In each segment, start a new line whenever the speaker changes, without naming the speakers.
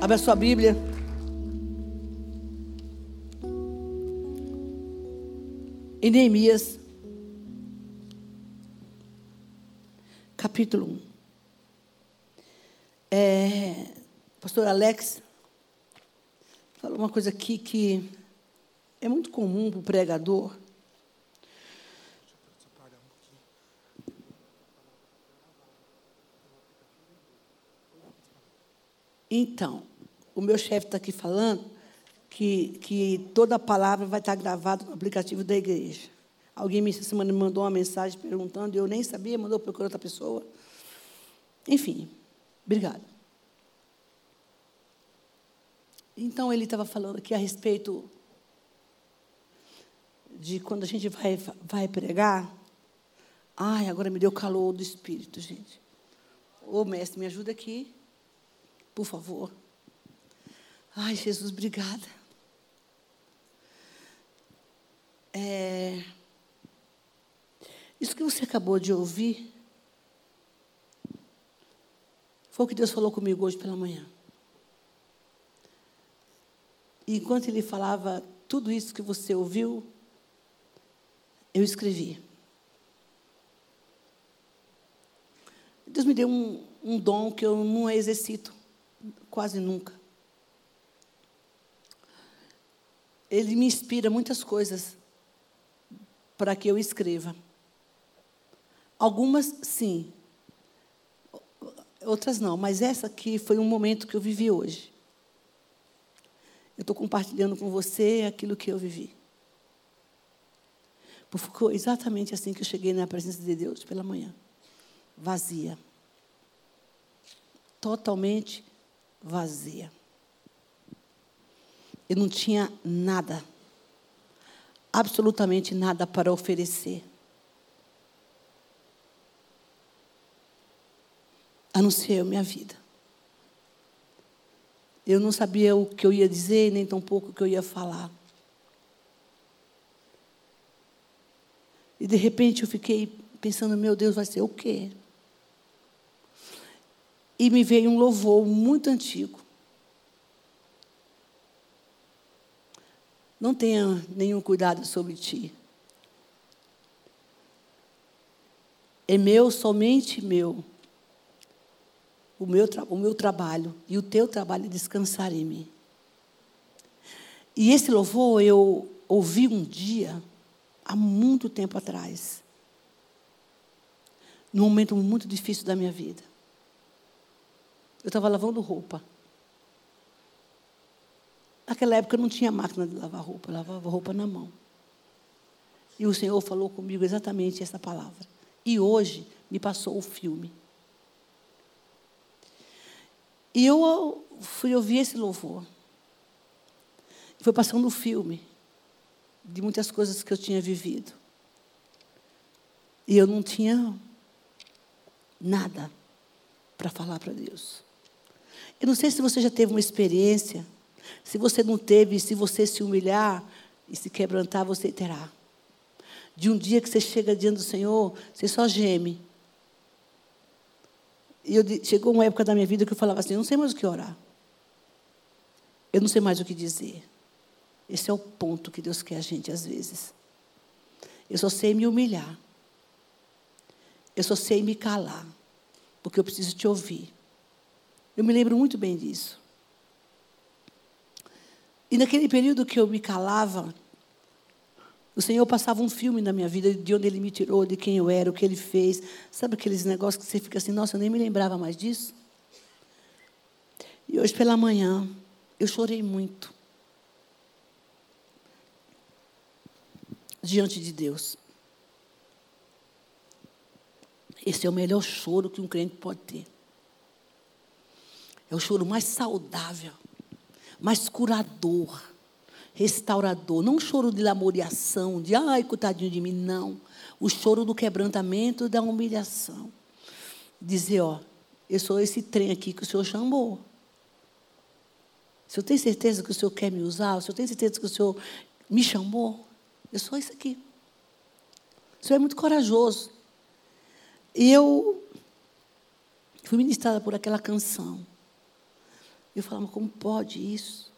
Abra sua Bíblia. Em Neemias, capítulo 1. É, pastor Alex falou uma coisa aqui que é muito comum para o pregador. Então, o meu chefe está aqui falando que, que toda a palavra vai estar gravada no aplicativo da igreja. Alguém me, semana me mandou uma mensagem perguntando, eu nem sabia, mandou procurar outra pessoa. Enfim, obrigado. Então, ele estava falando aqui a respeito de quando a gente vai, vai pregar. Ai, agora me deu calor do espírito, gente. Ô, mestre, me ajuda aqui, por favor. Ai, Jesus, obrigada. É, isso que você acabou de ouvir foi o que Deus falou comigo hoje pela manhã. E enquanto ele falava tudo isso que você ouviu, eu escrevi. Deus me deu um, um dom que eu não exercito quase nunca. Ele me inspira muitas coisas para que eu escreva. Algumas, sim. Outras não, mas essa aqui foi um momento que eu vivi hoje. Eu estou compartilhando com você aquilo que eu vivi. Foi exatamente assim que eu cheguei na presença de Deus pela manhã. Vazia. Totalmente vazia. Eu não tinha nada. Absolutamente nada para oferecer. A minha vida. Eu não sabia o que eu ia dizer, nem tampouco o que eu ia falar. E de repente eu fiquei pensando, meu Deus, vai ser o quê? E me veio um louvor muito antigo. Não tenha nenhum cuidado sobre ti. É meu, somente meu o meu, o meu trabalho e o teu trabalho é descansar em mim. E esse louvor eu ouvi um dia, há muito tempo atrás, num momento muito difícil da minha vida. Eu estava lavando roupa. Naquela época não tinha máquina de lavar roupa, lavava roupa na mão. E o Senhor falou comigo exatamente essa palavra. E hoje me passou o filme. E eu fui ouvir esse louvor. Foi passando um filme de muitas coisas que eu tinha vivido. E eu não tinha nada para falar para Deus. Eu não sei se você já teve uma experiência. Se você não teve, se você se humilhar e se quebrantar, você terá. De um dia que você chega diante do Senhor, você só geme. E eu, chegou uma época da minha vida que eu falava assim: eu não sei mais o que orar. Eu não sei mais o que dizer. Esse é o ponto que Deus quer a gente às vezes. Eu só sei me humilhar. Eu só sei me calar. Porque eu preciso te ouvir. Eu me lembro muito bem disso. E naquele período que eu me calava, o Senhor passava um filme na minha vida de onde Ele me tirou, de quem eu era, o que Ele fez. Sabe aqueles negócios que você fica assim, nossa, eu nem me lembrava mais disso? E hoje pela manhã, eu chorei muito. Diante de Deus. Esse é o melhor choro que um crente pode ter. É o choro mais saudável, mais curador restaurador. Não choro de lamoriação, de ai, coitadinho de mim, não. O choro do quebrantamento da humilhação. Dizer, ó, eu sou esse trem aqui que o Senhor chamou. Se eu tenho certeza que o Senhor quer me usar, se eu tenho certeza que o Senhor me chamou, eu sou isso aqui. O Senhor é muito corajoso. E eu fui ministrada por aquela canção. Eu falava, como pode isso?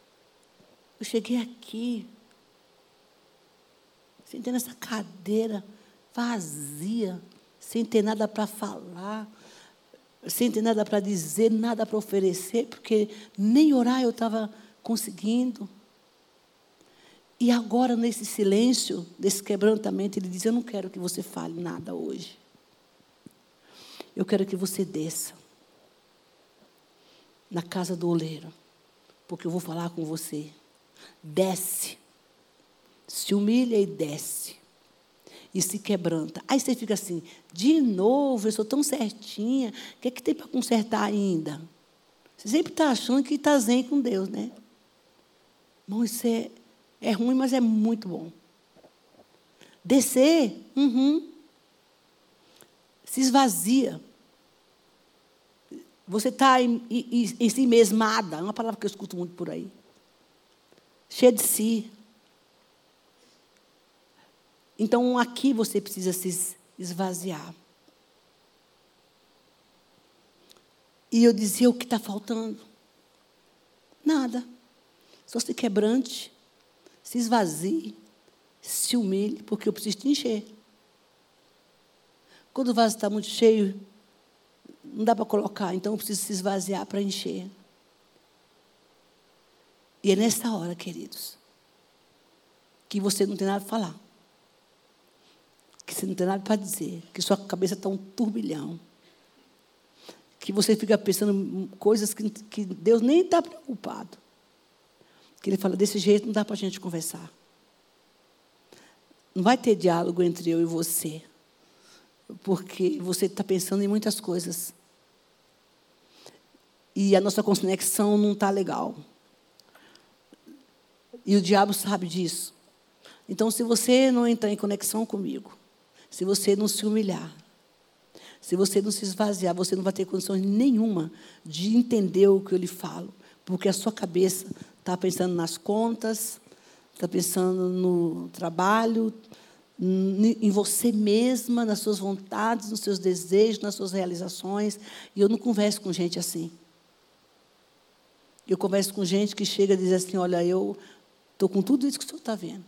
Eu cheguei aqui, sentei nessa cadeira vazia, sem ter nada para falar, sem ter nada para dizer, nada para oferecer, porque nem orar eu estava conseguindo. E agora, nesse silêncio, desse quebrantamento, ele diz: Eu não quero que você fale nada hoje. Eu quero que você desça na casa do oleiro, porque eu vou falar com você. Desce, se humilha e desce, e se quebranta. Aí você fica assim: de novo, eu sou tão certinha, o que, é que tem para consertar ainda? Você sempre está achando que está zen com Deus, né? Irmão, isso é, é ruim, mas é muito bom. Descer, uhum. se esvazia. Você está em, em, em si mesmada, é uma palavra que eu escuto muito por aí. Cheia de si. Então aqui você precisa se esvaziar. E eu dizia o que está faltando? Nada. Só se quebrante, se esvazie, se humilhe, porque eu preciso te encher. Quando o vaso está muito cheio, não dá para colocar, então eu preciso se esvaziar para encher. E é nessa hora, queridos, que você não tem nada para falar. Que você não tem nada para dizer. Que sua cabeça está um turbilhão. Que você fica pensando coisas que, que Deus nem está preocupado. Que Ele fala: desse jeito não dá para a gente conversar. Não vai ter diálogo entre eu e você. Porque você está pensando em muitas coisas e a nossa conexão não está legal. E o diabo sabe disso. Então, se você não entrar em conexão comigo, se você não se humilhar, se você não se esvaziar, você não vai ter condições nenhuma de entender o que eu lhe falo, porque a sua cabeça está pensando nas contas, está pensando no trabalho, em você mesma, nas suas vontades, nos seus desejos, nas suas realizações. E eu não converso com gente assim. Eu converso com gente que chega e diz assim: Olha, eu estou com tudo isso que o senhor está vendo,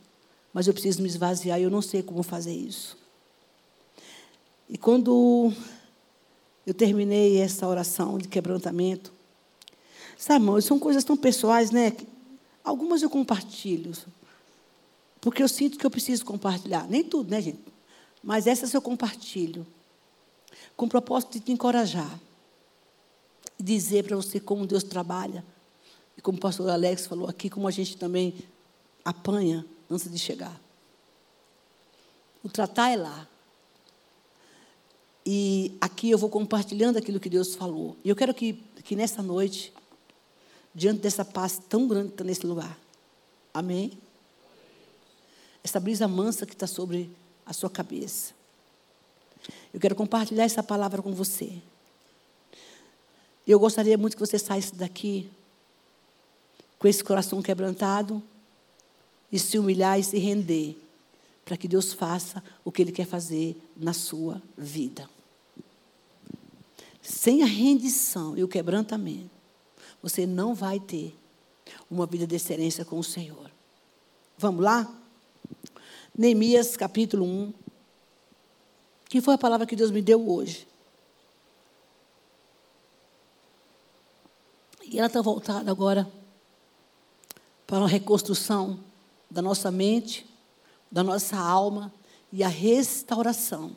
mas eu preciso me esvaziar eu não sei como fazer isso. E quando eu terminei essa oração de quebrantamento, sabe, irmão, são coisas tão pessoais, né? Algumas eu compartilho, porque eu sinto que eu preciso compartilhar. Nem tudo, né, gente? Mas essas eu compartilho, com o propósito de te encorajar, e dizer para você como Deus trabalha e como o pastor Alex falou aqui, como a gente também apanha antes de chegar. O tratar é lá. E aqui eu vou compartilhando aquilo que Deus falou. E eu quero que, que nessa noite, diante dessa paz tão grande que está nesse lugar, amém? Essa brisa mansa que está sobre a sua cabeça. Eu quero compartilhar essa palavra com você. Eu gostaria muito que você saísse daqui com esse coração quebrantado e se humilhar e se render para que Deus faça o que Ele quer fazer na sua vida. Sem a rendição e o quebrantamento, você não vai ter uma vida de excelência com o Senhor. Vamos lá? Neemias capítulo 1. Que foi a palavra que Deus me deu hoje. E ela está voltada agora para uma reconstrução da nossa mente, da nossa alma e a restauração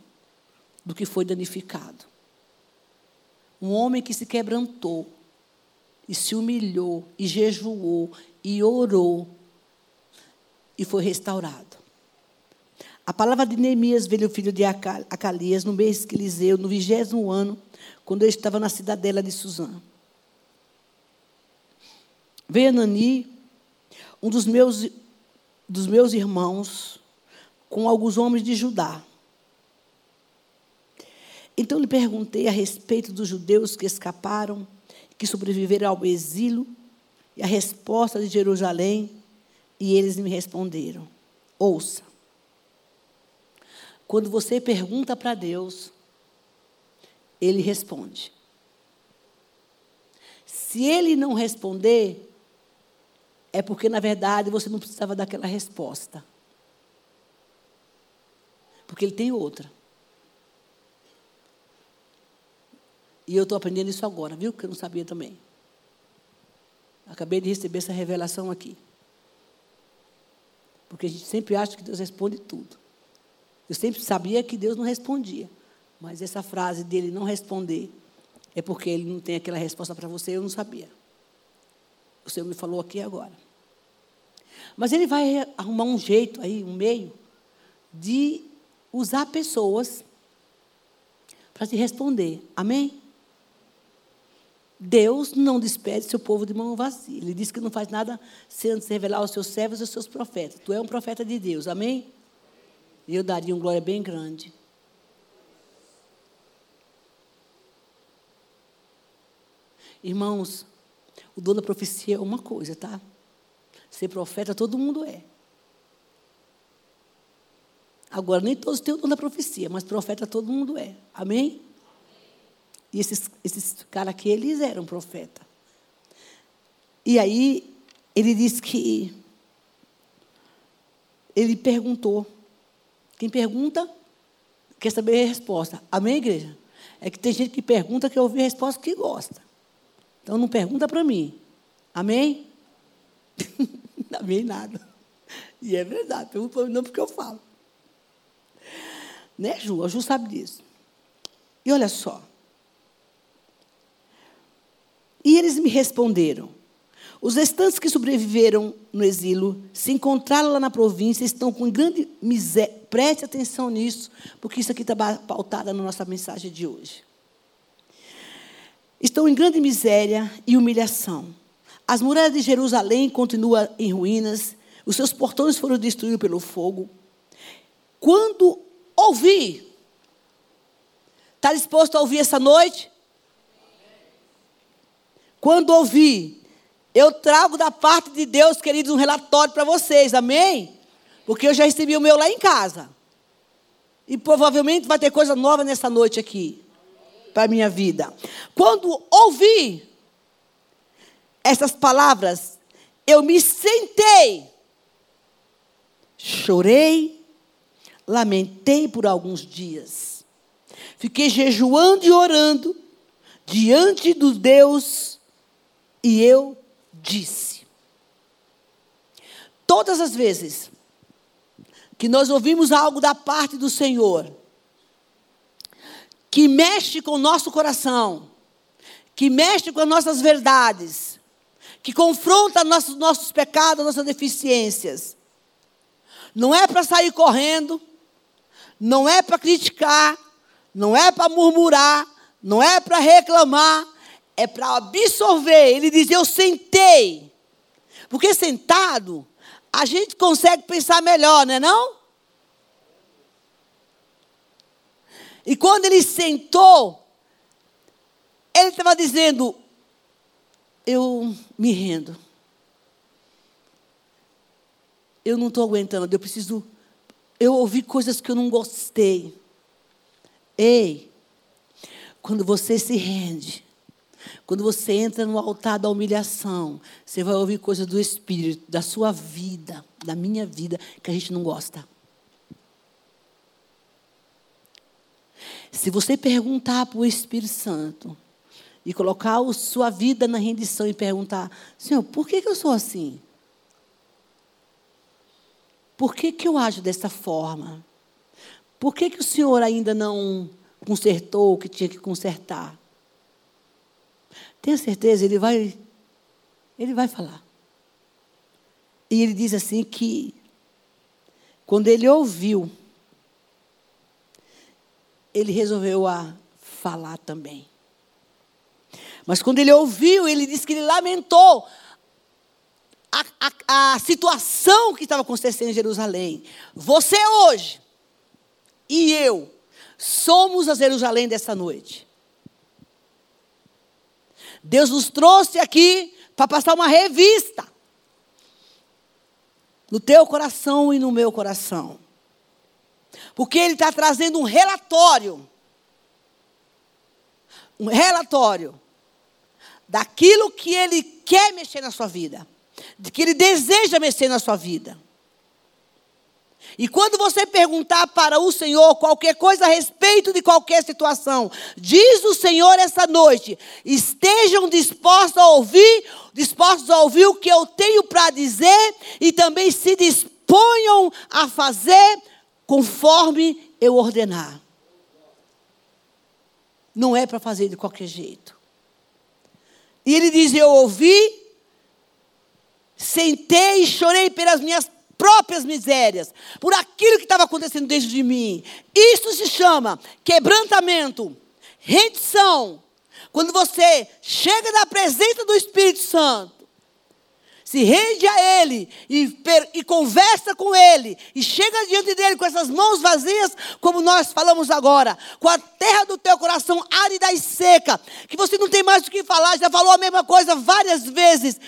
do que foi danificado. Um homem que se quebrantou e se humilhou e jejuou e orou e foi restaurado. A palavra de Neemias veio o filho de Acalias no mês que Eliseu, no vigésimo ano, quando ele estava na cidadela de Suzã. Veio Anani, um dos meus, dos meus irmãos com alguns homens de Judá. Então lhe perguntei a respeito dos judeus que escaparam, que sobreviveram ao exílio, e a resposta de Jerusalém, e eles me responderam: Ouça. Quando você pergunta para Deus, Ele responde. Se ele não responder, é porque, na verdade, você não precisava daquela resposta. Porque ele tem outra. E eu estou aprendendo isso agora, viu? Que eu não sabia também. Acabei de receber essa revelação aqui. Porque a gente sempre acha que Deus responde tudo. Eu sempre sabia que Deus não respondia. Mas essa frase dele não responder é porque ele não tem aquela resposta para você, eu não sabia. O Senhor me falou aqui agora. Mas ele vai arrumar um jeito aí, um meio, de usar pessoas para te responder. Amém? Deus não despede seu povo de mão vazia. Ele diz que não faz nada sem revelar aos seus servos e aos seus profetas. Tu é um profeta de Deus, amém? E eu daria um glória bem grande. Irmãos, o dom da profecia é uma coisa, tá? Ser profeta todo mundo é. Agora, nem todos têm o dom da profecia, mas profeta todo mundo é. Amém? E esses, esses caras aqui, eles eram profeta. E aí, ele diz que. Ele perguntou. Quem pergunta, quer saber a resposta. Amém, igreja? É que tem gente que pergunta que ouvir a resposta que gosta. Então não pergunta para mim. Amém? Amém nada. E é verdade, pergunta para mim não porque eu falo. Né, Ju? A Ju sabe disso. E olha só. E eles me responderam: Os restantes que sobreviveram no exílio se encontraram lá na província estão com grande miséria. Preste atenção nisso, porque isso aqui está pautado na nossa mensagem de hoje. Estão em grande miséria e humilhação. As muralhas de Jerusalém continuam em ruínas, os seus portões foram destruídos pelo fogo. Quando ouvir, está disposto a ouvir essa noite? Quando ouvir, eu trago da parte de Deus, queridos, um relatório para vocês, amém? Porque eu já recebi o meu lá em casa. E provavelmente vai ter coisa nova nessa noite aqui, para a minha vida. Quando ouvi essas palavras, eu me sentei, chorei, lamentei por alguns dias. Fiquei jejuando e orando diante do Deus e eu disse. Todas as vezes que nós ouvimos algo da parte do Senhor, que mexe com o nosso coração, que mexe com as nossas verdades, que confronta nossos, nossos pecados, nossas deficiências, não é para sair correndo, não é para criticar, não é para murmurar, não é para reclamar, é para absorver. Ele diz: Eu sentei. Porque sentado, a gente consegue pensar melhor, não é não? E quando ele sentou, ele estava dizendo: Eu me rendo. Eu não estou aguentando, eu preciso. Eu ouvi coisas que eu não gostei. Ei, quando você se rende, quando você entra no altar da humilhação, você vai ouvir coisas do Espírito, da sua vida, da minha vida, que a gente não gosta. Se você perguntar para o Espírito Santo e colocar a sua vida na rendição e perguntar, Senhor, por que, que eu sou assim? Por que, que eu ajo dessa forma? Por que, que o Senhor ainda não consertou o que tinha que consertar? Tenha certeza, ele vai, ele vai falar. E ele diz assim que quando ele ouviu, ele resolveu a falar também. Mas quando ele ouviu, ele disse que ele lamentou a, a, a situação que estava acontecendo em Jerusalém. Você hoje e eu somos a Jerusalém dessa noite. Deus nos trouxe aqui para passar uma revista no teu coração e no meu coração. Porque Ele está trazendo um relatório. Um relatório daquilo que Ele quer mexer na sua vida, que Ele deseja mexer na sua vida. E quando você perguntar para o Senhor qualquer coisa a respeito de qualquer situação, diz o Senhor essa noite: estejam dispostos a ouvir, dispostos a ouvir o que eu tenho para dizer e também se disponham a fazer conforme eu ordenar. Não é para fazer de qualquer jeito. E ele diz: Eu ouvi, sentei e chorei pelas minhas próprias misérias, por aquilo que estava acontecendo dentro de mim. Isso se chama quebrantamento, rendição. Quando você chega na presença do Espírito Santo, se rende a Ele e, e, conversa com Ele, e chega diante dele com essas mãos vazias, como nós falamos agora, com a terra do teu coração árida e seca, que você não tem mais o que falar, já falou a mesma coisa várias vezes,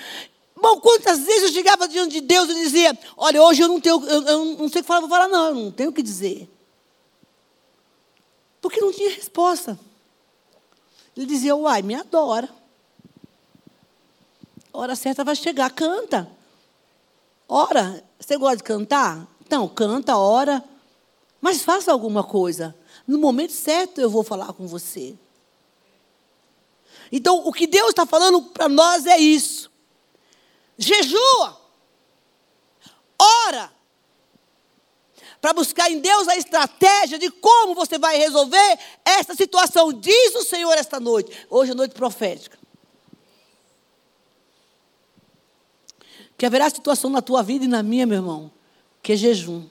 Bom, quantas vezes eu chegava diante de Deus e dizia: Olha, hoje eu não tenho, eu, eu não sei o que falar, vou falar, não, eu não tenho o que dizer. Porque não tinha resposta. Ele dizia: Uai, me adora. A hora certa vai chegar, canta. Ora, você gosta de cantar? Então, canta, ora. Mas faça alguma coisa. No momento certo eu vou falar com você. Então, o que Deus está falando para nós é isso jejua, ora, para buscar em Deus a estratégia de como você vai resolver essa situação. Diz o Senhor esta noite. Hoje é noite profética. Que haverá situação na tua vida e na minha, meu irmão, que é jejum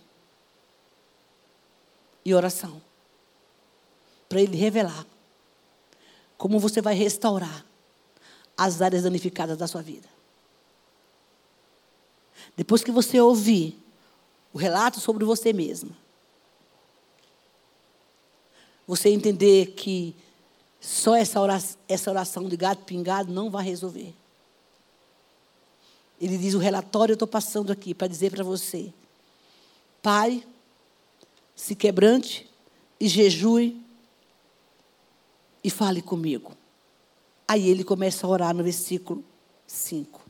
e oração. Para Ele revelar como você vai restaurar as áreas danificadas da sua vida. Depois que você ouvir o relato sobre você mesma, você entender que só essa oração, essa oração de gato pingado não vai resolver. Ele diz: o relatório eu estou passando aqui para dizer para você. Pai, se quebrante e jejue e fale comigo. Aí ele começa a orar no versículo 5.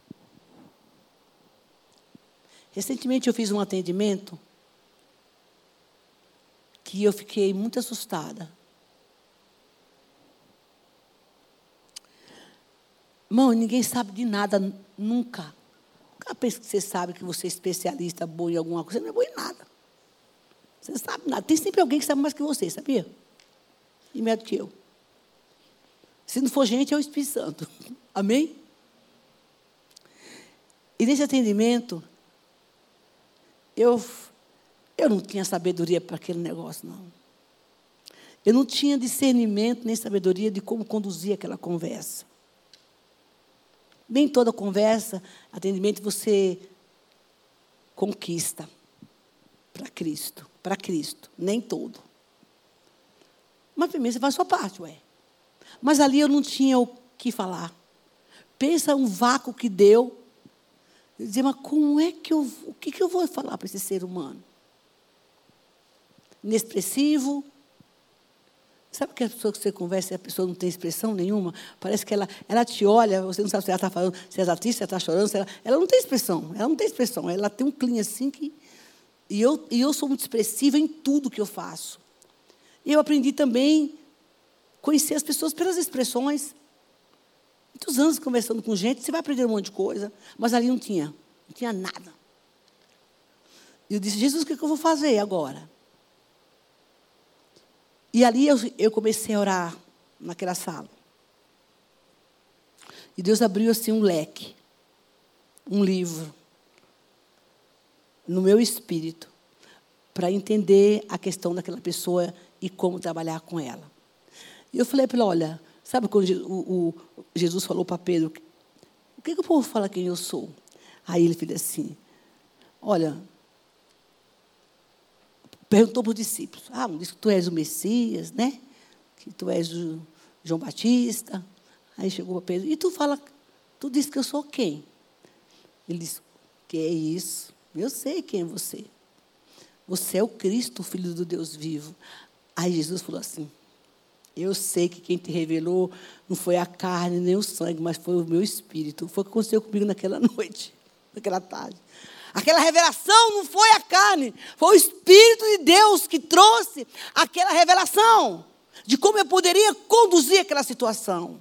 Recentemente eu fiz um atendimento que eu fiquei muito assustada. Mão, ninguém sabe de nada nunca. Cada vez que você sabe que você é especialista, bom em alguma coisa, você não é bom em nada. Você não sabe nada. Tem sempre alguém que sabe mais que você, sabia? E melhor do que eu. Se não for gente, é o Espírito Santo. Amém? E nesse atendimento, eu, eu não tinha sabedoria para aquele negócio, não. Eu não tinha discernimento nem sabedoria de como conduzir aquela conversa. Nem toda conversa, atendimento, você conquista para Cristo. Para Cristo. Nem todo. Mas primeiro você faz a sua parte, ué. Mas ali eu não tinha o que falar. Pensa um vácuo que deu dizia, mas como é que eu, o que, que eu vou falar para esse ser humano? Inexpressivo. Sabe que a pessoa que você conversa e a pessoa não tem expressão nenhuma? Parece que ela, ela te olha, você não sabe se ela está falando, se ela está triste, se ela está chorando, se ela, ela não tem expressão, ela não tem expressão, ela tem um clean assim que. E eu, e eu sou muito expressiva em tudo que eu faço. E eu aprendi também conhecer as pessoas pelas expressões. Muitos anos conversando com gente, você vai aprender um monte de coisa, mas ali não tinha, não tinha nada. E eu disse, Jesus, o que, eu vou fazer agora? E ali eu, eu comecei a orar naquela sala. E Deus abriu assim um leque, um livro, no meu espírito, para entender a questão daquela pessoa e como trabalhar com ela. E eu falei para ela, olha, Sabe quando o, o Jesus falou para Pedro, o que, que o povo fala quem eu sou? Aí ele fez assim, olha, perguntou para os discípulos, ah, um disse que tu és o Messias, né? Que tu és o João Batista. Aí chegou para Pedro, e tu fala, tu disse que eu sou quem? Ele disse, que é isso? Eu sei quem é você. Você é o Cristo, o Filho do Deus vivo. Aí Jesus falou assim, Eu sei que quem te revelou não foi a carne nem o sangue, mas foi o meu espírito. Foi o que aconteceu comigo naquela noite, naquela tarde. Aquela revelação não foi a carne, foi o Espírito de Deus que trouxe aquela revelação de como eu poderia conduzir aquela situação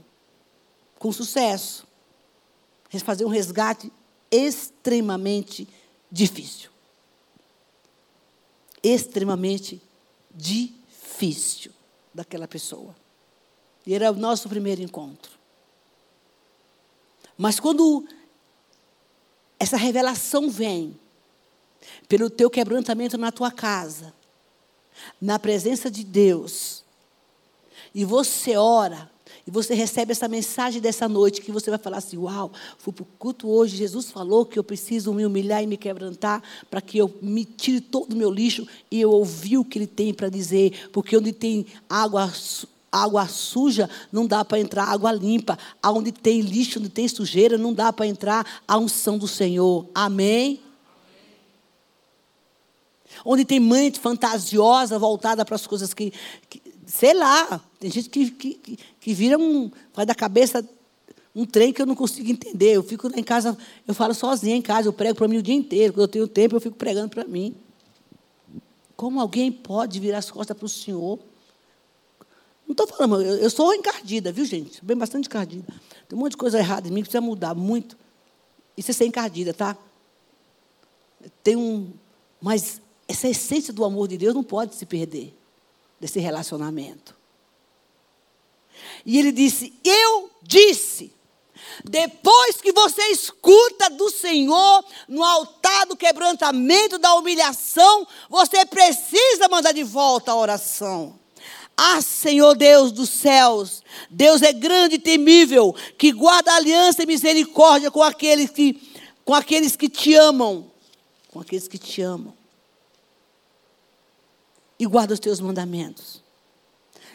com sucesso. Fazer um resgate extremamente difícil. Extremamente difícil daquela pessoa. E era o nosso primeiro encontro. Mas quando essa revelação vem pelo teu quebrantamento na tua casa, na presença de Deus, e você ora, e você recebe essa mensagem dessa noite, que você vai falar assim: Uau, fui para o culto hoje, Jesus falou que eu preciso me humilhar e me quebrantar para que eu me tire todo o meu lixo, e eu ouvi o que ele tem para dizer, porque onde tem água água suja, não dá para entrar água limpa. Aonde tem lixo, onde tem sujeira, não dá para entrar a unção do Senhor. Amém? Onde tem mente fantasiosa voltada para as coisas que, que, sei lá, tem gente que, que, que vira um, faz da cabeça um trem que eu não consigo entender. Eu fico em casa, eu falo sozinha em casa, eu prego para mim o dia inteiro. Quando eu tenho tempo, eu fico pregando para mim. Como alguém pode virar as costas para o Senhor? Não estou falando, eu, eu, sou encardida, viu, gente? Bem bastante encardida. Tem um monte de coisa errada em mim que precisa mudar muito. Isso é ser encardida, tá? Tem um. Mas essa essência do amor de Deus não pode se perder desse relacionamento. E ele disse: Eu disse. Depois que você escuta do Senhor no altar do quebrantamento, da humilhação, você precisa mandar de volta a oração. Ah, Senhor Deus dos céus, Deus é grande e temível, que guarda aliança e misericórdia com aqueles que, com aqueles que te amam. Com aqueles que te amam. E guarda os teus mandamentos.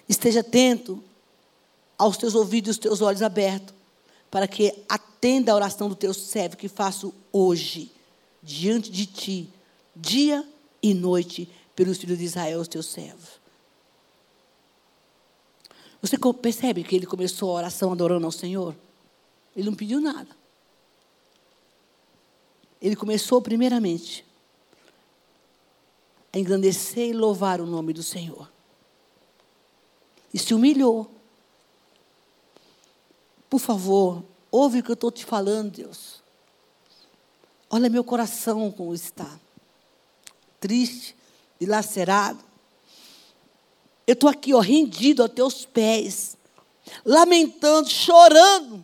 Esteja atento aos teus ouvidos e os teus olhos abertos, para que atenda a oração do teu servo que faço hoje, diante de ti, dia e noite, pelos filhos de Israel, os teus servos. Você percebe que ele começou a oração adorando ao Senhor? Ele não pediu nada. Ele começou, primeiramente, a engrandecer e louvar o nome do Senhor. E se humilhou. Por favor, ouve o que eu estou te falando, Deus. Olha meu coração como está. Triste, dilacerado. Eu estou aqui, ó, rendido aos teus pés, lamentando, chorando.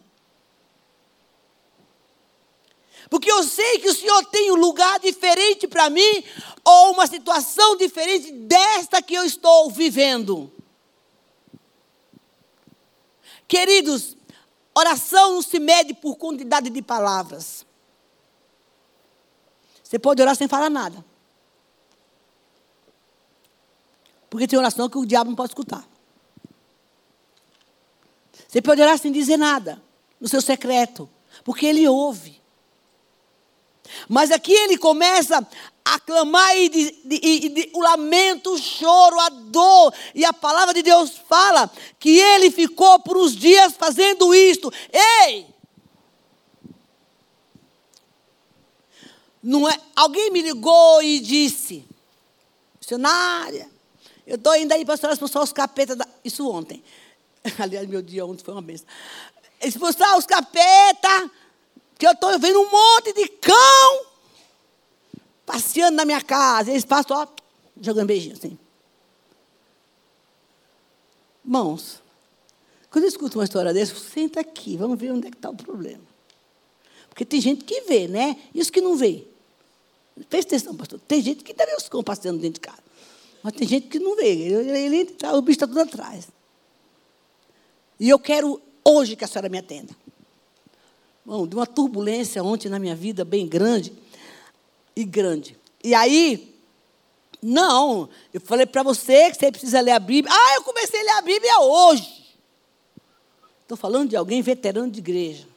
Porque eu sei que o Senhor tem um lugar diferente para mim, ou uma situação diferente desta que eu estou vivendo. Queridos, oração não se mede por quantidade de palavras. Você pode orar sem falar nada. Porque tem oração que o diabo não pode escutar. Você pode orar sem dizer nada, no seu secreto, porque ele ouve. Mas aqui ele começa a clamar e, de, de, de, o lamento, o choro, a dor. E a palavra de Deus fala que ele ficou por uns dias fazendo isto. Ei! Não é, alguém me ligou e disse, missionária, eu estou indo aí para expulsar os capetas. Da... Isso ontem. Aliás, meu dia ontem foi uma bênção. Expulsar os capetas, que eu estou vendo um monte de cão passeando na minha casa. Eles passam, ó, jogando beijinho assim. Irmãos, quando eu escuto uma história dessa, senta aqui, vamos ver onde é que está o problema. Porque tem gente que vê, né? Os que não vê. Presta atenção, pastor. Tem gente que deve os cão passeando dentro de casa. Mas tem gente que não vê. Ele, ele, o bicho está tudo atrás. E eu quero hoje que a senhora me atenda. Bom, de uma turbulência ontem na minha vida bem grande e grande. E aí, não, eu falei para você que você precisa ler a Bíblia. Ah, eu comecei a ler a Bíblia hoje. Estou falando de alguém veterano de igreja.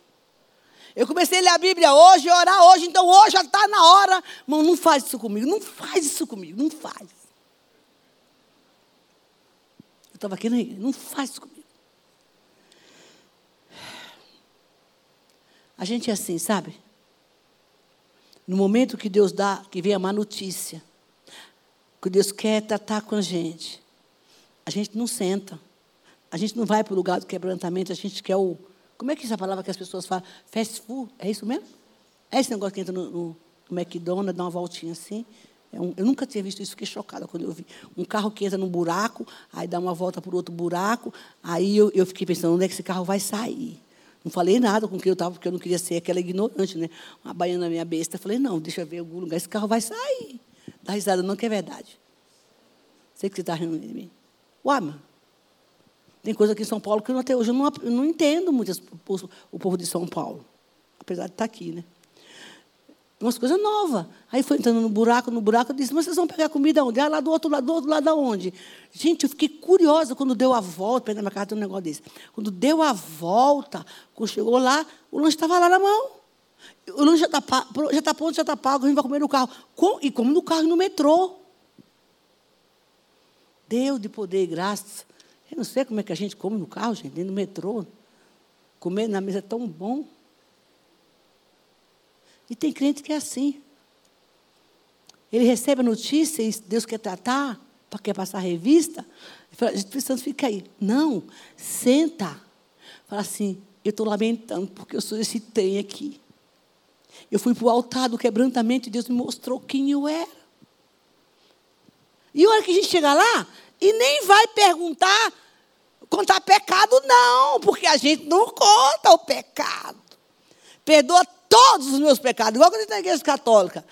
Eu comecei a ler a Bíblia hoje, orar hoje, então hoje já está na hora. Mano, não faz isso comigo, não faz isso comigo, não faz. estava aqui. Não faz isso comigo. A gente é assim, sabe? No momento que Deus dá, que vem a má notícia, que Deus quer tratar com a gente, a gente não senta. A gente não vai para o lugar do quebrantamento, a gente quer o. Como é que é essa palavra que as pessoas falam? Fast food, é isso mesmo? É esse negócio que entra no, no, no McDonald's, dá uma voltinha assim. É um, eu nunca tinha visto isso, fiquei chocada quando eu vi. Um carro que entra num buraco, aí dá uma volta para outro buraco, aí eu, eu fiquei pensando, onde é que esse carro vai sair? Não falei nada com quem eu estava, porque eu não queria ser aquela ignorante, né? Uma baiana minha besta. Falei, não, deixa eu ver algum lugar, esse carro vai sair. Dá risada, não, que é verdade. Sei que você está rindo de mim. Uai, mano. Tem coisa aqui em São Paulo que eu, até hoje eu não, eu não entendo muito o povo de São Paulo. Apesar de estar aqui, né? Umas coisas novas. Aí foi entrando no buraco, no buraco, eu disse, mas vocês vão pegar comida onde? Ah, lá do outro lado, do outro lado aonde? Gente, eu fiquei curiosa quando deu a volta, perto da minha casa tem um negócio desse. Quando deu a volta, quando chegou lá, o lanche estava lá na mão. O lanche já está já tá pronto, já está pago, a gente vai comer no carro. Com, e como no carro e no metrô. Deus de poder e graça. Eu não sei como é que a gente come no carro, gente, no metrô. Comer na mesa é tão bom. E tem crente que é assim. Ele recebe a notícia e Deus quer tratar, quer passar a revista. Fala, Espírito Santo fica aí. Não, senta. Fala assim, eu estou lamentando porque eu sou esse trem aqui. Eu fui para o altar do quebrantamento e Deus me mostrou quem eu era. E a hora que a gente chega lá, e nem vai perguntar, contar pecado, não, porque a gente não conta o pecado. Perdoa todos os meus pecados, igual quando eu na igreja católica.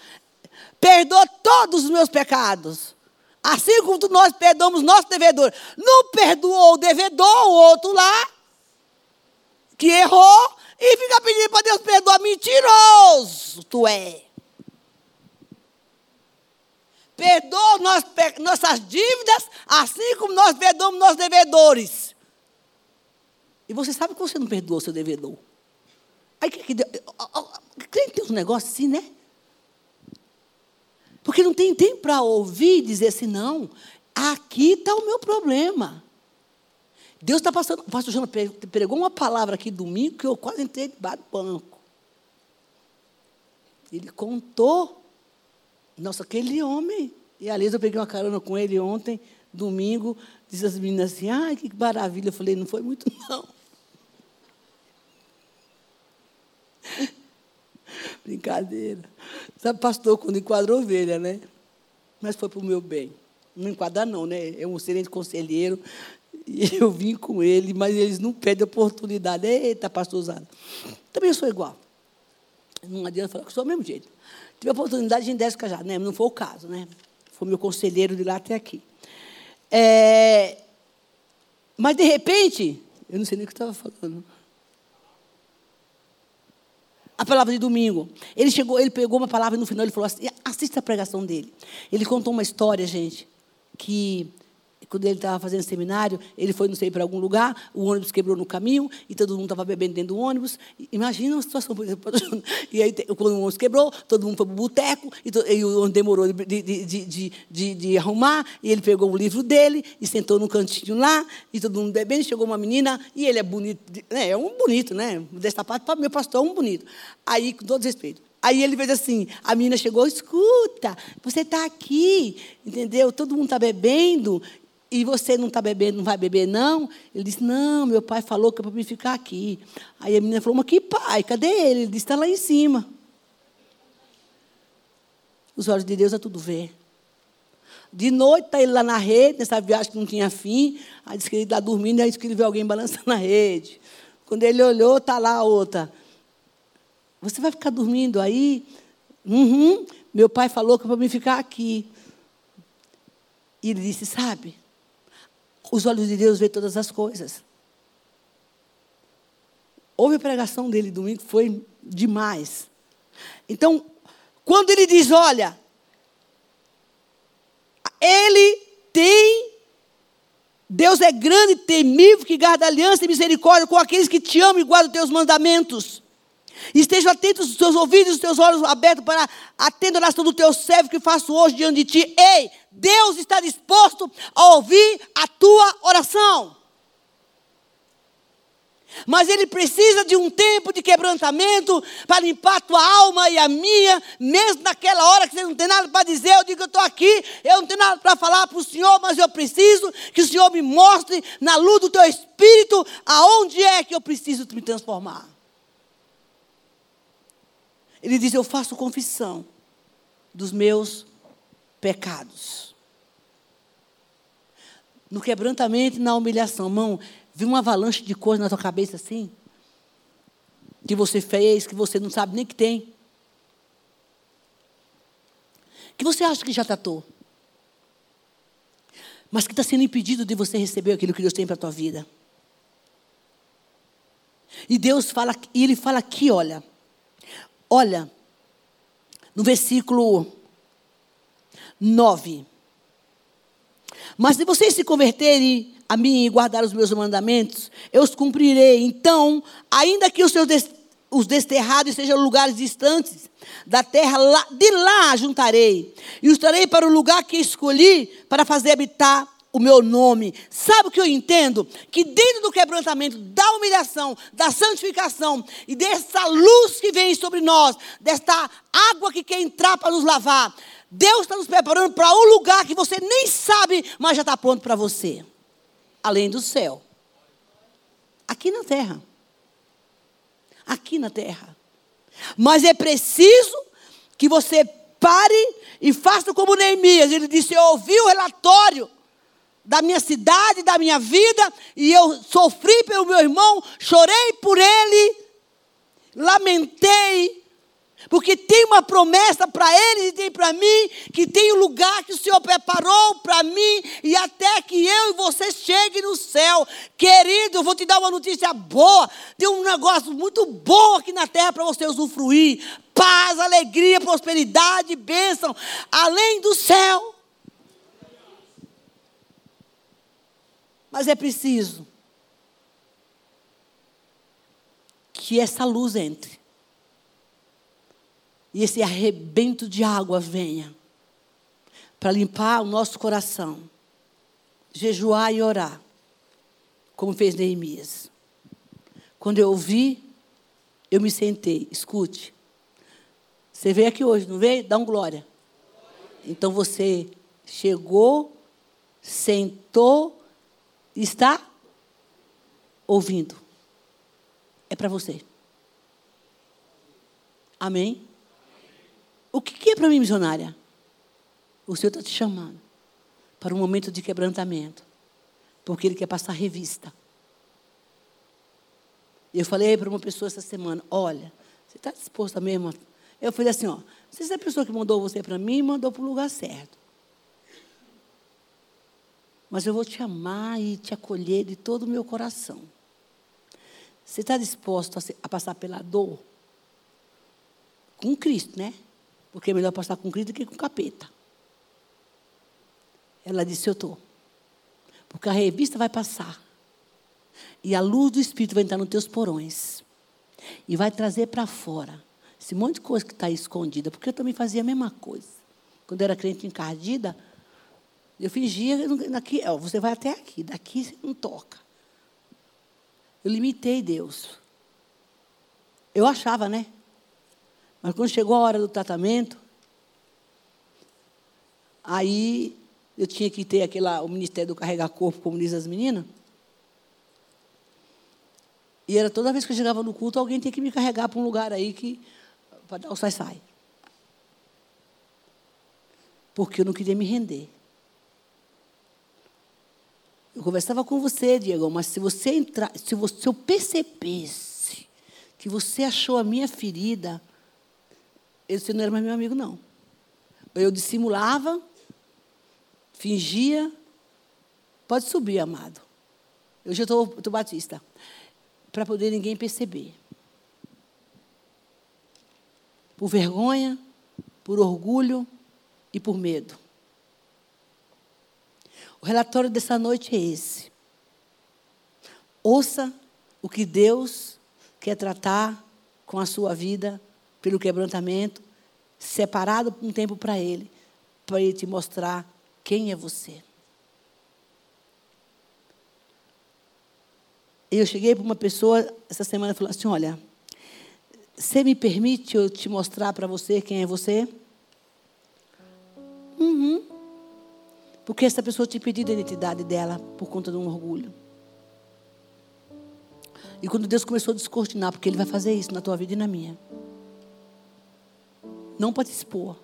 Perdoa todos os meus pecados. Assim como nós perdoamos nosso devedor. Não perdoou o devedor, o outro lá, que errou, e fica pedindo para Deus perdoar. Mentiroso, tu é. Perdoa nossas dívidas, assim como nós perdoamos nossos devedores. E você sabe que você não perdoou seu devedor. Aí que, que crente tem um negócio assim, né? Porque não tem tempo para ouvir e dizer assim, não, aqui está o meu problema. Deus está passando. O pastor Jana pregou uma palavra aqui domingo que eu quase entrei debaixo do banco. Ele contou. Nossa, aquele homem. E aliás, eu peguei uma carona com ele ontem, domingo. Disse as meninas assim: ai, que maravilha. Eu falei: não foi muito, não. Brincadeira. Sabe, pastor, quando enquadra ovelha, né? Mas foi para o meu bem. Não enquadra, não, né? É um excelente conselheiro. E eu vim com ele, mas eles não pedem oportunidade. Eita, pastorzada. Também sou igual. Não adianta falar que sou do mesmo jeito. Tive a oportunidade, gente desce já, né? Não foi o caso, né? Foi meu conselheiro de lá até aqui. É... Mas, de repente, eu não sei nem o que estava falando a palavra de domingo. Ele chegou, ele pegou uma palavra no final, ele falou assim, assista a pregação dele. Ele contou uma história, gente, que quando ele estava fazendo seminário, ele foi, não sei, para algum lugar, o ônibus quebrou no caminho, e todo mundo estava bebendo dentro do ônibus. Imagina uma situação, e aí, quando o ônibus quebrou, todo mundo foi para o boteco, e, e, o ônibus demorou de, de, de, de, arrumar, e ele pegou o livro dele, e sentou no cantinho lá, e todo mundo bebendo, chegou uma menina, e ele é bonito, né, é um bonito, né? Desta parte, meu pastor é um bonito. Aí, com todo respeito, Aí ele fez assim, a menina chegou, escuta, você está aqui, entendeu? Todo mundo está bebendo, e você não está bebendo, não vai beber, não? Ele disse, não, meu pai falou que é para mim ficar aqui. Aí a menina falou, mas que pai? Cadê ele? Ele disse, está lá em cima. Os olhos de Deus é tudo ver. De noite está ele lá na rede, nessa viagem que não tinha fim. Aí disse que ele está dormindo, aí disse que ele viu alguém balançando na rede. Quando ele olhou, está lá a outra. Você vai ficar dormindo aí? Uhum. Meu pai falou que é para mim ficar aqui. E ele disse, sabe, os olhos de Deus veem todas as coisas. Houve a pregação dele domingo, foi demais. Então, quando ele diz, olha, ele tem, Deus é grande, temível, que guarda aliança e misericórdia com aqueles que te amam e guardam teus mandamentos. Estejam atentos os teus ouvidos, os teus olhos abertos para atender a oração do teu servo que faço hoje diante de ti. Ei, Deus está disposto a ouvir a tua oração. Mas ele precisa de um tempo de quebrantamento para limpar a tua alma e a minha, mesmo naquela hora que você não tem nada para dizer. Eu digo que eu estou aqui, eu não tenho nada para falar para o Senhor, mas eu preciso que o Senhor me mostre na luz do teu espírito aonde é que eu preciso me transformar. Ele diz: Eu faço confissão dos meus pecados. No quebrantamento e na humilhação, mão, viu uma avalanche de coisas na tua cabeça assim? Que você fez, que você não sabe nem que tem. Que você acha que já tratou. Mas que está sendo impedido de você receber aquilo que Deus tem para a tua vida. E Deus fala, e Ele fala aqui, olha. Olha, no versículo 9. Mas se vocês se converterem a mim e guardar os meus mandamentos, eu os cumprirei. Então, ainda que os seus os desterrados sejam lugares distantes da terra, lá, de lá juntarei. E os trarei para o lugar que escolhi para fazer habitar o meu nome. Sabe o que eu entendo? Que dentro do quebrantamento, da humilhação, da santificação e dessa luz que vem sobre nós, desta água que quer entrar para nos lavar, Deus está nos preparando para um lugar que você nem sabe, mas já está pronto para você além do céu. Aqui na terra. Aqui na terra. Mas é preciso que você pare e faça como Neemias. Ele disse: Eu ouvi o relatório da minha cidade, da minha vida, e eu sofri pelo meu irmão, chorei por ele, lamentei, porque tem uma promessa para eles e tem para mim, que tem um lugar que o Senhor preparou para mim, e até que eu e você chegue no céu. Querido, eu vou te dar uma notícia boa. Tem um negócio muito bom aqui na terra para você usufruir. Paz, alegria, prosperidade, bênção, além do céu. Mas é preciso que essa luz entre e esse arrebento de água venha para limpar o nosso coração, jejuar e orar, como fez Neemias. Quando eu ouvi, eu me sentei. Escute. Você veio aqui hoje, não veio? Dá um glória. Então você chegou, sentou, está ouvindo. É para você. Amém? O que é para mim, missionária? O Senhor está te chamando para um momento de quebrantamento, porque Ele quer passar revista. Eu falei para uma pessoa essa semana: olha, você está disposta mesmo? Eu falei assim: ó, se essa pessoa que mandou você para mim, mandou para o lugar certo. Mas eu vou te amar e te acolher de todo o meu coração. Você está disposto a, a passar pela dor? Com Cristo, né? Porque é melhor passar com Cristo do que com capeta. Ela disse: Eu estou. Porque a revista vai passar. E a luz do Espírito vai entrar nos teus porões. E vai trazer para fora esse monte de coisa que está escondida. Porque eu também fazia a mesma coisa. Quando eu era crente encardida, eu fingia, daqui, ó, você vai até aqui, daqui você não toca. Eu limitei Deus. Eu achava, né? Mas quando chegou a hora do tratamento, aí eu tinha que ter aquela, o Ministério do Carregar Corpo, como diz as meninas. E era toda vez que eu chegava no culto, alguém tinha que me carregar para um lugar aí que para dar o sai-sai. Porque eu não queria me render. Eu conversava com você, Diego, mas se você entrar, se, você, se eu percebesse que você achou a minha ferida esse não era mais meu amigo, não. Eu dissimulava, fingia. Pode subir, amado. Eu já estou batista. Para poder ninguém perceber. Por vergonha, por orgulho e por medo. O relatório dessa noite é esse. Ouça o que Deus quer tratar com a sua vida, pelo quebrantamento, separado um tempo para Ele, para Ele te mostrar quem é você. Eu cheguei para uma pessoa essa semana e falei assim: Olha, você me permite eu te mostrar para você quem é você? Uhum. Porque essa pessoa te pediu a identidade dela por conta de um orgulho. E quando Deus começou a descortinar, porque Ele vai fazer isso na tua vida e na minha. Não para te expor,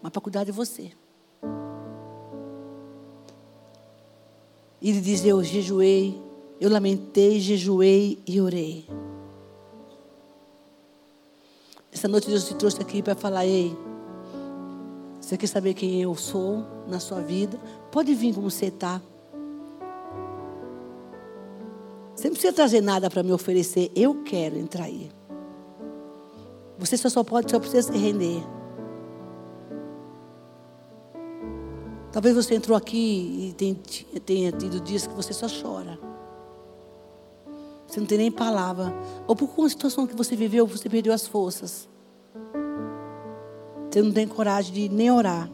mas para cuidar de você. Ele diz: Eu jejuei, eu lamentei, jejuei e orei. Essa noite Deus te trouxe aqui para falar: Ei, você quer saber quem eu sou na sua vida? Pode vir como você está. Você não precisa trazer nada para me oferecer. Eu quero entrar aí. Você só, só pode, só precisa se render. Talvez você entrou aqui e tenha, tenha tido dias que você só chora. Você não tem nem palavra. Ou por uma situação que você viveu, você perdeu as forças. Você não tem coragem de nem orar.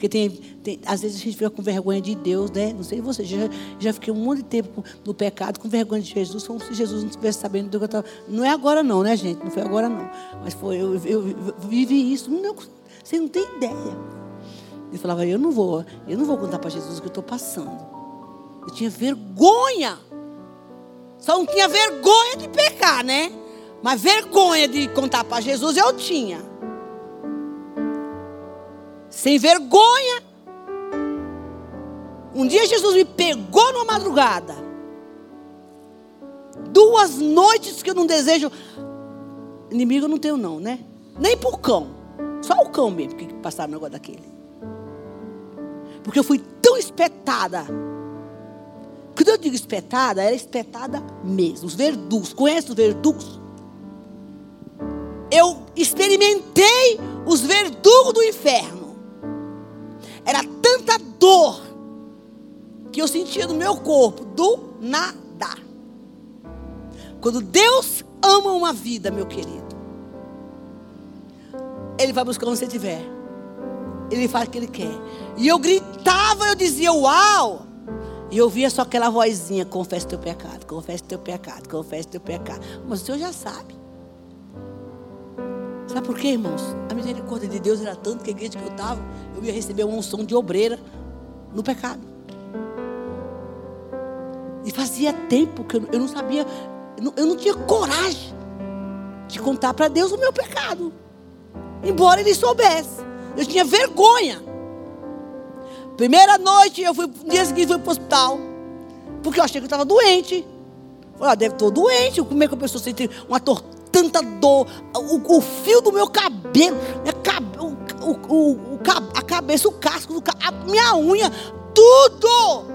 Porque tem, tem, às vezes a gente fica com vergonha de Deus, né? Não sei você, já, já fiquei um monte de tempo no pecado, com vergonha de Jesus, como se Jesus não estivesse sabendo do que eu estava. Não é agora não, né, gente? Não foi agora não. Mas foi, eu, eu, eu vivi isso. Não, você não tem ideia. Ele falava, eu não vou, eu não vou contar para Jesus o que eu estou passando. Eu tinha vergonha. Só não tinha vergonha de pecar, né? Mas vergonha de contar para Jesus eu tinha. Sem vergonha. Um dia Jesus me pegou numa madrugada. Duas noites que eu não desejo. Inimigo eu não tenho, não, né? Nem por cão. Só o cão mesmo que passava no negócio daquele. Porque eu fui tão espetada quando eu digo espetada, era espetada mesmo. Os verdugos, conhece os verdugos? Eu experimentei os verdugos do inferno. Era tanta dor que eu sentia no meu corpo, do nada. Quando Deus ama uma vida, meu querido, Ele vai buscar onde você estiver. Ele faz o que Ele quer. E eu gritava, eu dizia, uau! E eu via só aquela vozinha: confesse teu pecado, confesse teu pecado, confesse teu pecado. Mas o Senhor já sabe. Sabe por quê, irmãos? A misericórdia de Deus era tanto que a igreja que eu estava, eu ia receber uma unção de obreira no pecado. E fazia tempo que eu, não sabia, eu não, tinha coragem de contar para Deus o meu pecado. Embora ele soubesse. Eu tinha vergonha. Primeira noite, eu fui, no dia seguinte, fui para o hospital. Porque eu achei que eu estava doente. Falei, ah, deve estar doente. Como é que a pessoa sente uma tor tanta dor? O, o, fio do meu cabelo, o, o, o, a cabeça, o casco, a minha unha, tudo.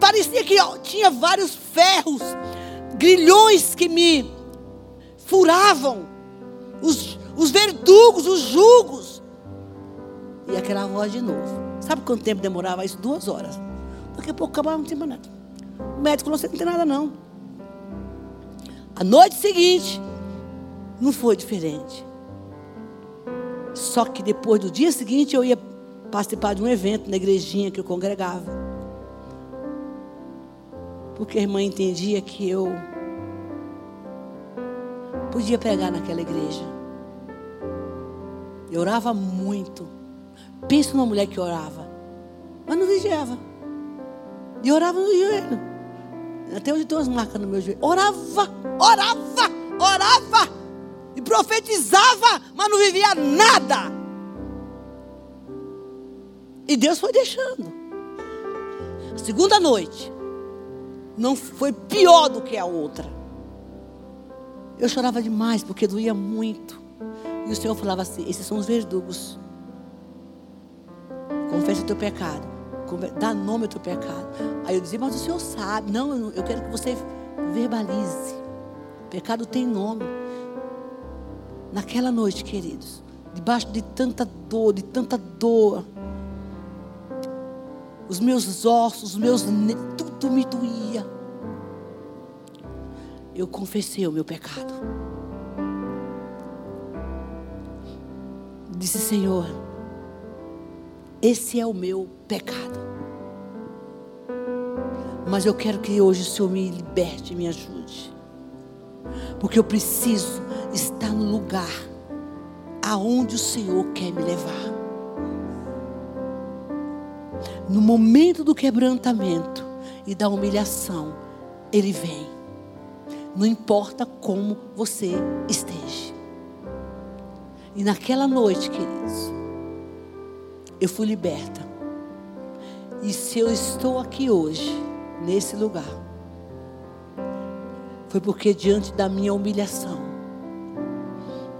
Parecia que ó, tinha vários ferros, grilhões que me furavam. Os, os verdugos, os jugos. E aquela voz de novo. Sabe quanto tempo demorava isso? Duas horas. Daqui a pouco acabava, não tinha mais nada. O médico falou: você não tem nada não. A noite seguinte, não foi diferente. Só que depois do dia seguinte, eu ia participar de um evento na igrejinha que eu congregava. Porque a irmã entendia que eu podia pregar naquela igreja. Eu orava muito. Pensa numa mulher que orava, mas não vigiava. E orava no joelho. Até hoje tem umas marcas no meu joelho. Orava, orava, orava. E profetizava, mas não vivia nada. E Deus foi deixando. A segunda noite não foi pior do que a outra. Eu chorava demais porque doía muito. E o Senhor falava assim: esses são os verdugos. Confessa o teu pecado dá nome ao teu pecado. Aí eu dizia, mas o Senhor sabe. Não, eu quero que você verbalize. Pecado tem nome. Naquela noite, queridos, debaixo de tanta dor, de tanta dor, os meus ossos, os meus tudo me doía. Eu confessei o meu pecado. Disse, Senhor, esse é o meu pecado. Mas eu quero que hoje o Senhor me liberte, me ajude. Porque eu preciso estar no lugar aonde o Senhor quer me levar. No momento do quebrantamento e da humilhação, Ele vem. Não importa como você esteja. E naquela noite, queridos, eu fui liberta. E se eu estou aqui hoje, nesse lugar, foi porque diante da minha humilhação,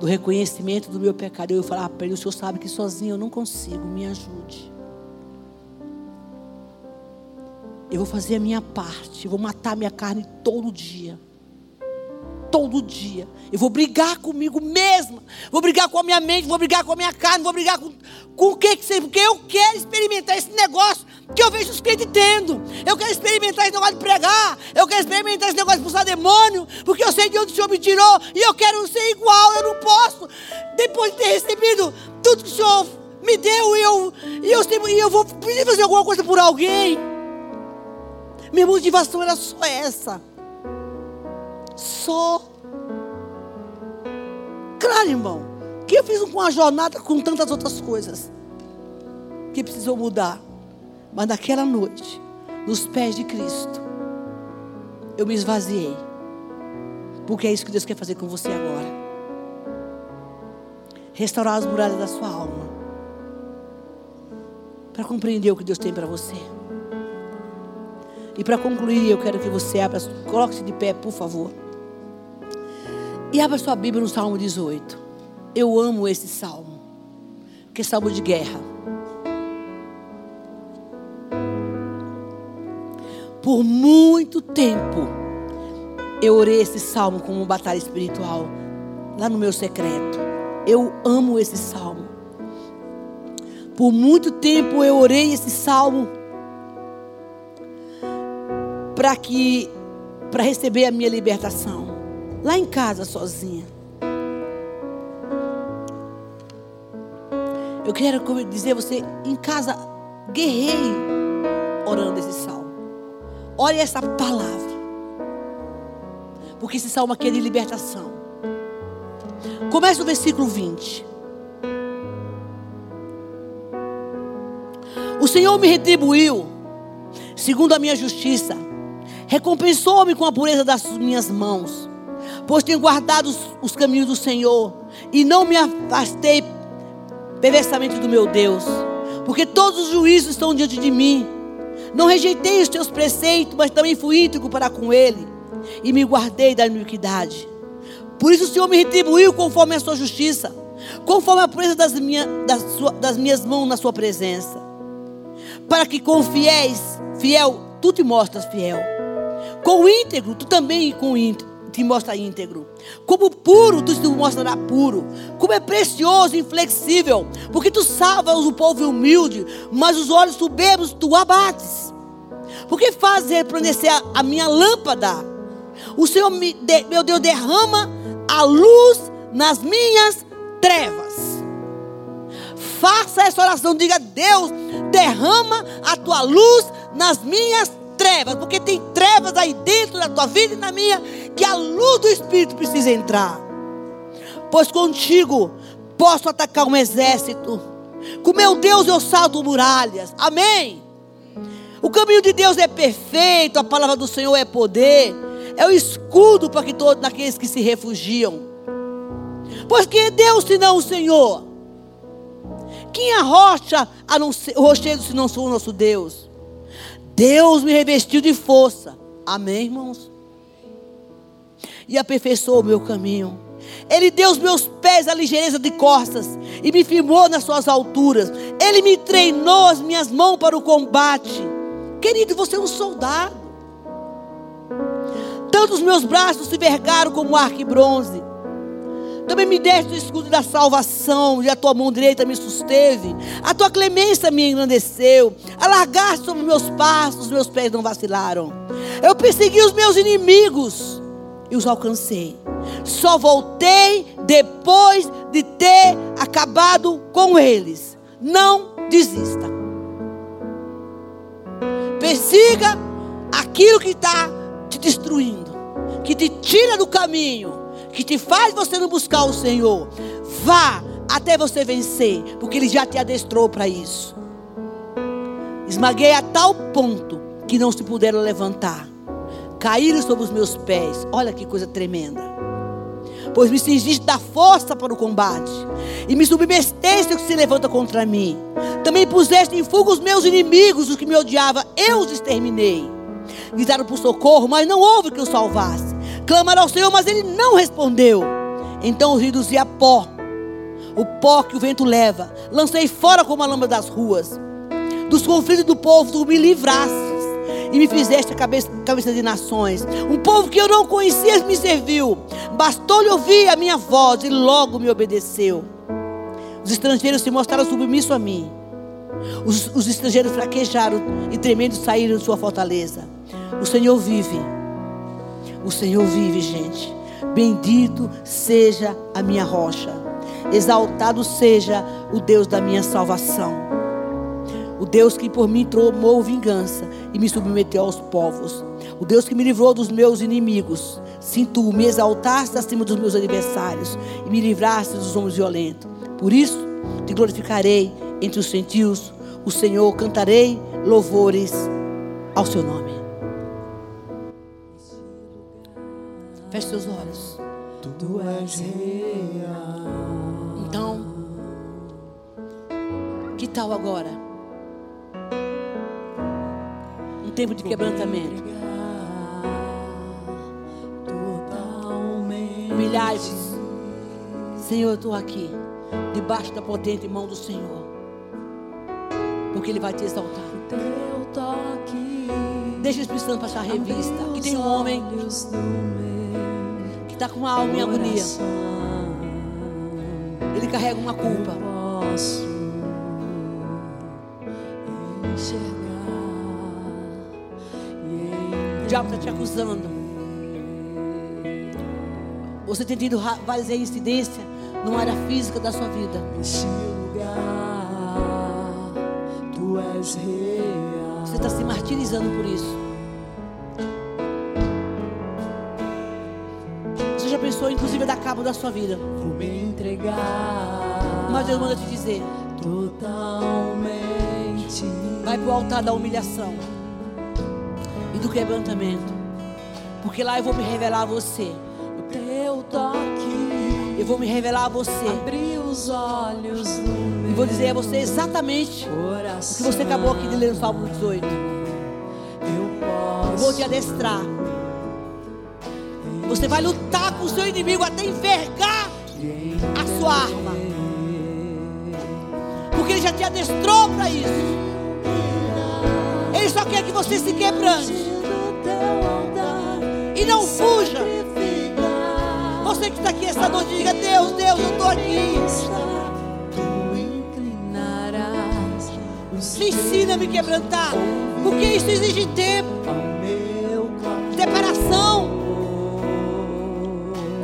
do reconhecimento do meu pecado, eu falar para ele: o senhor sabe que sozinho eu não consigo, me ajude. Eu vou fazer a minha parte, vou matar minha carne todo dia todo dia. Eu vou brigar comigo mesma. Vou brigar com a minha mente, vou brigar com a minha carne, vou brigar com, com o que que seja. Porque eu quero experimentar esse negócio que eu vejo os crentes tendo. Eu quero experimentar esse negócio de pregar. Eu quero experimentar esse negócio de expulsar demônio. Porque eu sei de onde o Senhor me tirou. E eu quero ser igual. Eu não posso. Depois de ter recebido tudo que o Senhor me deu. E eu, e eu, e eu vou precisar fazer alguma coisa por alguém. Minha motivação era só essa só. Claro, irmão, que eu fiz uma jornada com tantas outras coisas que precisou mudar. Mas naquela noite, nos pés de Cristo, eu me esvaziei. Porque é isso que Deus quer fazer com você agora. Restaurar as muralhas da sua alma. Para compreender o que Deus tem para você. E para concluir, eu quero que você abra, coloque-se de pé, por favor. E abra sua Bíblia no Salmo 18. Eu amo esse salmo, porque é salmo de guerra. Por muito tempo, eu orei esse salmo como uma batalha espiritual, lá no meu secreto. Eu amo esse salmo. Por muito tempo eu orei esse salmo para que para receber a minha libertação lá em casa sozinha. Eu quero dizer a você, em casa, guerrei orando esse salmo. Olha essa palavra. Porque esse salmo aqui é de libertação. Começa o versículo 20. O Senhor me retribuiu, segundo a minha justiça, recompensou-me com a pureza das minhas mãos pois tenho guardado os, os caminhos do Senhor e não me afastei perversamente do meu Deus, porque todos os juízos estão diante de mim. Não rejeitei os teus preceitos, mas também fui íntegro para com ele e me guardei da iniquidade. Por isso o Senhor me retribuiu conforme a sua justiça, conforme a pureza das, minha, das, sua, das minhas mãos na sua presença. Para que com fiéis, fiel, tu te mostras fiel. Com íntegro, tu também com íntegro te mostra íntegro. Como puro, tu te mostrará puro. Como é precioso e inflexível. Porque tu salvas o povo humilde, mas os olhos soberbos tu abates. Porque faz resplandecer a minha lâmpada. O Senhor, me, de, meu Deus, derrama a luz nas minhas trevas. Faça essa oração, diga: Deus, derrama a tua luz nas minhas trevas, porque tem trevas aí dentro da tua vida e na minha, que a luz do Espírito precisa entrar. Pois contigo posso atacar um exército. Com meu Deus eu salto muralhas. Amém. O caminho de Deus é perfeito, a palavra do Senhor é poder, é o escudo para que todos aqueles que se refugiam. Pois quem é Deus senão o Senhor? Quem é a rocha, a não ser, o rochedo se não for o nosso Deus? Deus me revestiu de força. Amém, irmãos? E aperfeiçoou o meu caminho. Ele deu os meus pés a ligeireza de costas e me firmou nas suas alturas. Ele me treinou as minhas mãos para o combate. Querido, você é um soldado. Tanto os meus braços se vergaram como arco e bronze. Também me deste o escudo da salvação, e a tua mão direita me susteve. A tua clemência me engrandeceu. Alargaste sobre meus passos, os meus pés não vacilaram. Eu persegui os meus inimigos e os alcancei. Só voltei depois de ter acabado eles. Não desista. Persiga aquilo que está te destruindo, que te tira do caminho, que te faz você não buscar o Senhor. Vá até você vencer, porque Ele já te adestrou para isso. Esmaguei a tal ponto que não se puderam levantar. Caíram sobre os meus pés. Olha que coisa tremenda. Pois me cingiste da força para o combate. E me submeteste o que se levanta contra mim. Também puseste em fuga os meus inimigos, os que me odiavam. Eu os exterminei. Gritaram por socorro, mas não houve que os salvasse. Clamaram ao Senhor, mas ele não respondeu. Então os reduzi a pó. O pó que o vento leva. Lancei fora como a lama das ruas. Dos conflitos do povo, tu me livraste e me fizeste a cabeça, cabeça de nações. Um povo que eu não conhecia me serviu. Bastou-lhe ouvir a minha voz e logo me obedeceu. Os estrangeiros se mostraram submissos a mim. Os, os estrangeiros fraquejaram e tremendo saíram de sua fortaleza. O Senhor vive. O Senhor vive, gente. Bendito seja a minha rocha. Exaltado seja o Deus da minha salvação. O Deus que por mim tomou vingança e me submeteu aos povos. O Deus que me livrou dos meus inimigos. Sim, tu me exaltaste acima dos meus adversários e me livraste dos homens violentos. Por isso, te glorificarei entre os gentios. O Senhor cantarei louvores ao seu nome. Feche seus olhos.
Tu és real.
Então, que tal agora? Tempo de quebrantamento. Humilhai-vos. Senhor, eu estou aqui, debaixo da potente mão do Senhor. Porque Ele vai te exaltar. Deixa o Espírito Santo passar a revista. Que tem um homem que está com uma alma em agonia. Ele carrega uma culpa.
Enxergar.
O diabo está te acusando. Você tem tido várias reincidências numa área física da sua vida.
Neste lugar, tu és real.
Você está se martirizando por isso. Você já pensou, inclusive, dar cabo da sua vida.
Vou me entregar
Mas Deus manda te dizer:
totalmente.
vai para o altar da humilhação e do quebrantamento. Porque lá eu vou me revelar a você.
O teu toque.
Eu vou me revelar a você.
Abrir os olhos
E vou dizer a você exatamente o
coração.
que você acabou aqui de ler no Salmo 18.
Eu
Eu vou te adestrar. Você vai lutar com o seu inimigo até envergar a sua arma. Porque ele já te adestrou para isso. Só quer que você se quebrante e não fuja. Você que está aqui essa noite, diga: Deus, Deus, eu estou aqui. Me ensina a me quebrantar. Porque isso exige tempo, separação,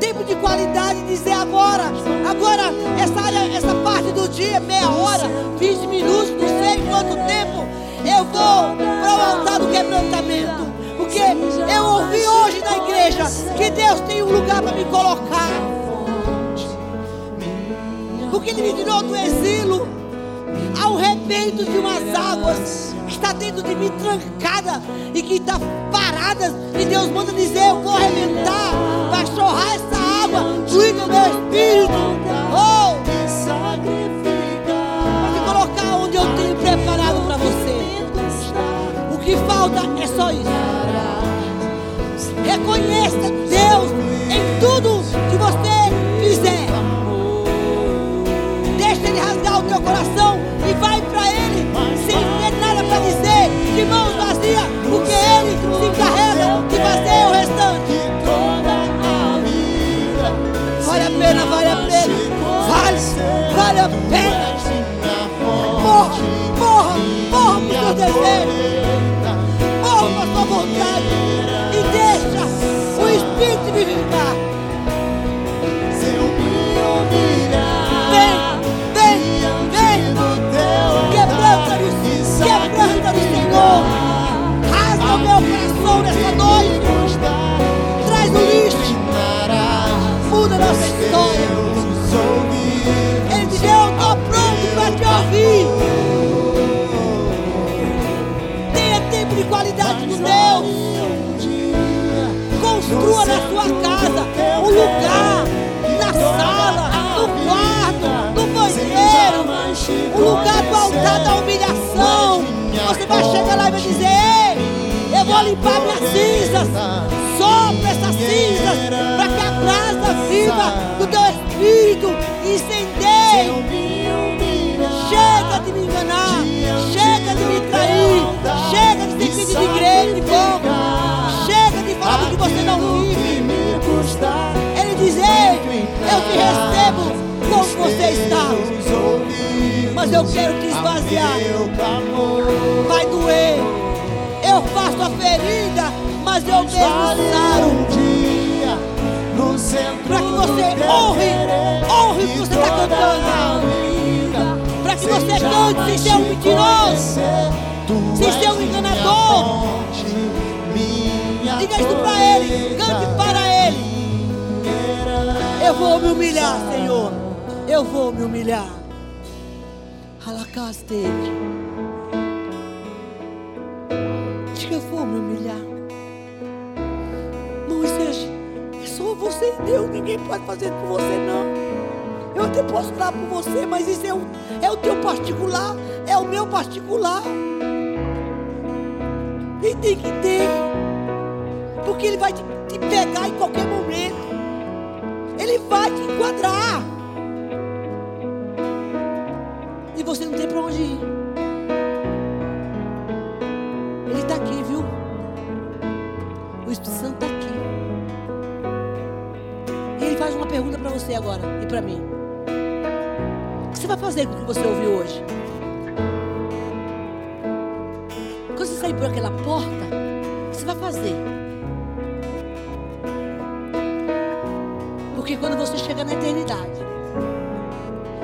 tempo de qualidade. Dizer agora, agora, essa área, essa parte do dia, meia hora, 20 minutos, não sei quanto tempo, eu vou para o altar do quebrantamento. Porque eu ouvi hoje na igreja que Deus tem um lugar para me colocar. Porque Ele me tirou do exílio ao repeito de umas águas que está dentro de mim trancada e que está parada. E Deus manda dizer: Eu vou arrebentar, vai chorar essa água, fluir do meu espírito. Oh, Reconheça Deus em tudo que você fizer. Deixa Ele rasgar o teu coração e vai para Ele sem ter nada para dizer, de mãos vazias, porque Ele se encarrega de fazer o restante. Vale a pena, vale a pena, vale, vale a pena. Morra, morra, morra por seus desejos, morra história. Ele eu estou pronto para te ouvir. Tenha tempo de qualidade do Deus.
Construa na sua casa um lugar, na sala, no quarto, no banheiro, um lugar do altar da humilhação. Você vai chegar lá e vai dizer: Ei, eu vou limpar minhas cinzas. Sopra essas cinzas para que a viva do teu espírito incendeie. Chega de me enganar, chega de me trair, chega de ter sido de igreja de boca, chega de falar do que você não vive. Ele diz: Ei, eu te recebo como você está, mas eu quero te esvaziar. Vai doer, eu faço a ferida, mas eu mesmo saro. Para que você honre, honre o que você está cantando para que você cante sem ser um mentiroso, sem ser um enganador. Diga isso para Ele, cante para Ele. Eu vou me humilhar, Senhor. Eu vou me humilhar. Halacaste. Diga, eu vou me humilhar. Moisés, é só você e Deus. Ninguém pode fazer por você, não. Eu até posso orar por você, mas isso é o, é o teu particular, é o meu particular. E tem que ter, porque Ele vai te, te pegar em qualquer momento, Ele vai te enquadrar, para mim você vai fazer com o que você ouviu hoje? Quando você sair por aquela porta, o que você vai fazer? Porque quando você chegar na eternidade,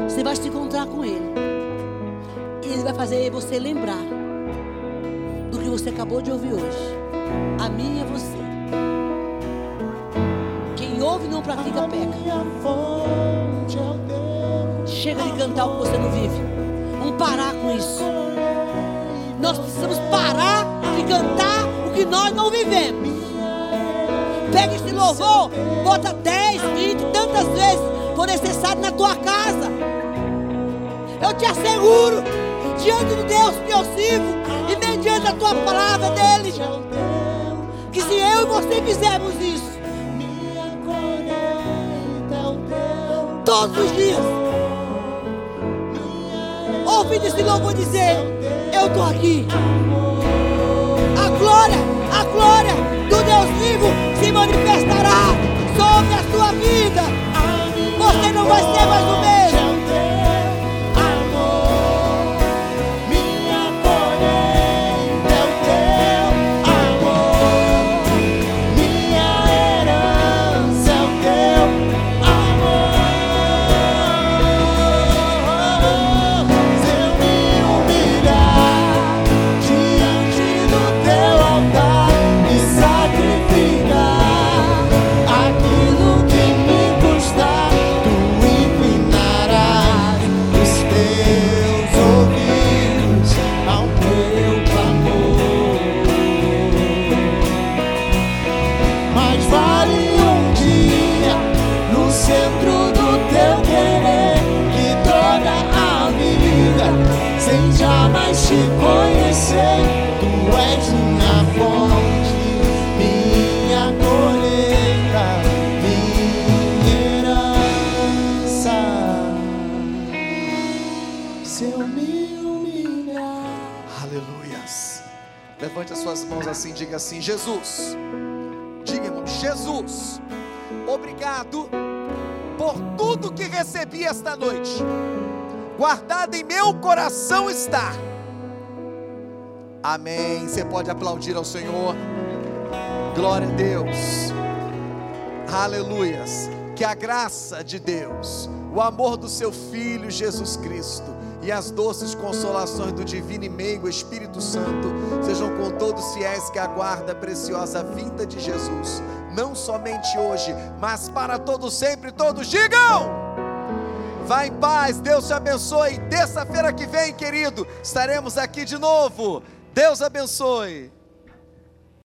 você vai se encontrar com Ele. E Ele vai fazer você lembrar do que você acabou de ouvir hoje. A mim e a você. Quem ouve não pratica peca. De o que você não vive. Vamos parar com isso. Nós precisamos parar de cantar o que nós não vivemos. Pega esse louvor, bota 10, 20, tantas vezes for necessário na tua casa. Eu te asseguro, diante do Deus que eu sirvo e mediante a tua palavra dele, que se eu e você fizermos isso, todos os dias, ouvindo esse louvor dizer: Eu estou aqui. A glória, a glória do Deus vivo se manifestará sobre a sua vida. Você não vai ser mais o mesmo.
Recebi esta noite, guardado em meu coração está. Amém. Você pode aplaudir ao Senhor. Glória a Deus. Aleluias. Que a graça de Deus, o amor do seu Filho Jesus Cristo e as doces consolações do divino e meigo Espírito Santo sejam com todos fiéis que aguarda a preciosa vinda de Jesus, não somente hoje, mas para todos sempre. Todos digam: Vá em paz, Deus te abençoe. Terça-feira que vem, querido, estaremos aqui de novo. Deus abençoe.